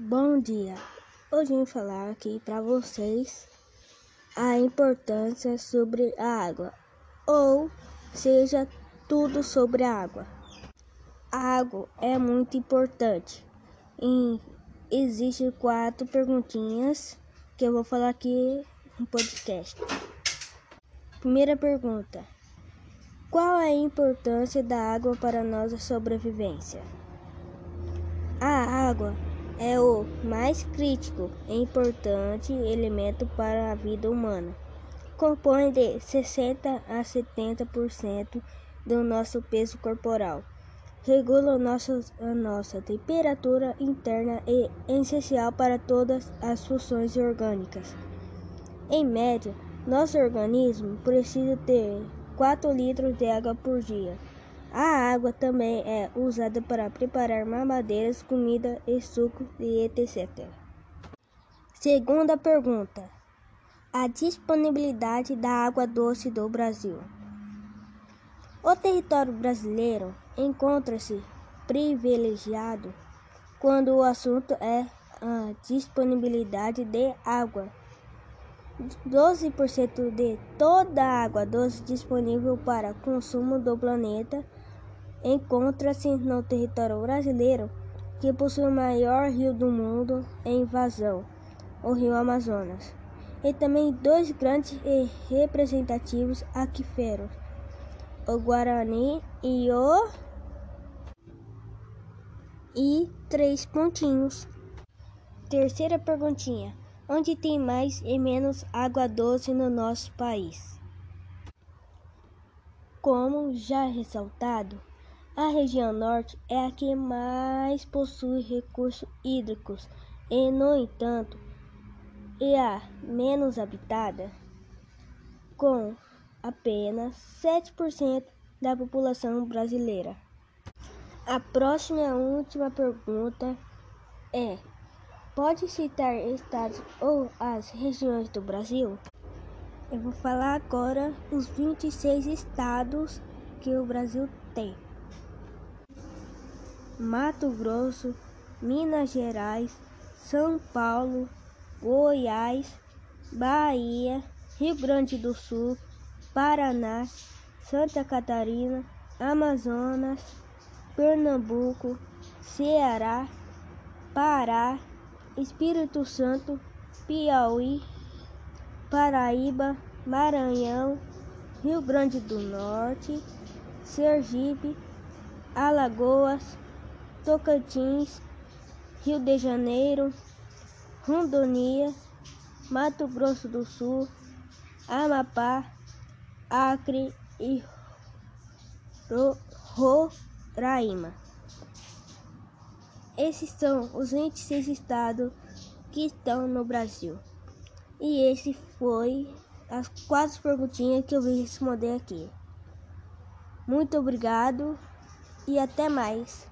Bom dia. Hoje eu vim falar aqui para vocês a importância sobre a água, ou seja, tudo sobre a água. A água é muito importante. E existem quatro perguntinhas que eu vou falar aqui no podcast. Primeira pergunta: Qual é a importância da água para a nossa sobrevivência? A água é o mais crítico e importante elemento para a vida humana. Compõe de 60 a 70% do nosso peso corporal. Regula nossa, a nossa temperatura interna e é essencial para todas as funções orgânicas. Em média, nosso organismo precisa ter 4 litros de água por dia. A água também é usada para preparar mamadeiras, comida e suco e etc. Segunda pergunta: A disponibilidade da água doce do Brasil. O território brasileiro encontra-se privilegiado quando o assunto é a disponibilidade de água. 12% de toda a água doce disponível para consumo do planeta encontra-se no território brasileiro, que possui o maior rio do mundo em vazão, o Rio Amazonas, e também dois grandes e representativos aquíferos, o Guarani e o e três pontinhos. Terceira perguntinha: onde tem mais e menos água doce no nosso país? Como já ressaltado, a região norte é a que mais possui recursos hídricos e, no entanto, é a menos habitada, com apenas 7% da população brasileira. A próxima e última pergunta é: pode citar estados ou as regiões do Brasil? Eu vou falar agora os 26 estados que o Brasil tem. Mato Grosso, Minas Gerais, São Paulo, Goiás, Bahia, Rio Grande do Sul, Paraná, Santa Catarina, Amazonas, Pernambuco, Ceará, Pará, Espírito Santo, Piauí, Paraíba, Maranhão, Rio Grande do Norte, Sergipe, Alagoas, Tocantins, Rio de Janeiro, Rondônia, Mato Grosso do Sul, Amapá, Acre e Roraima. Esses são os 26 estados que estão no Brasil. E esse foi as quatro perguntinhas que eu vim responder aqui. Muito obrigado e até mais.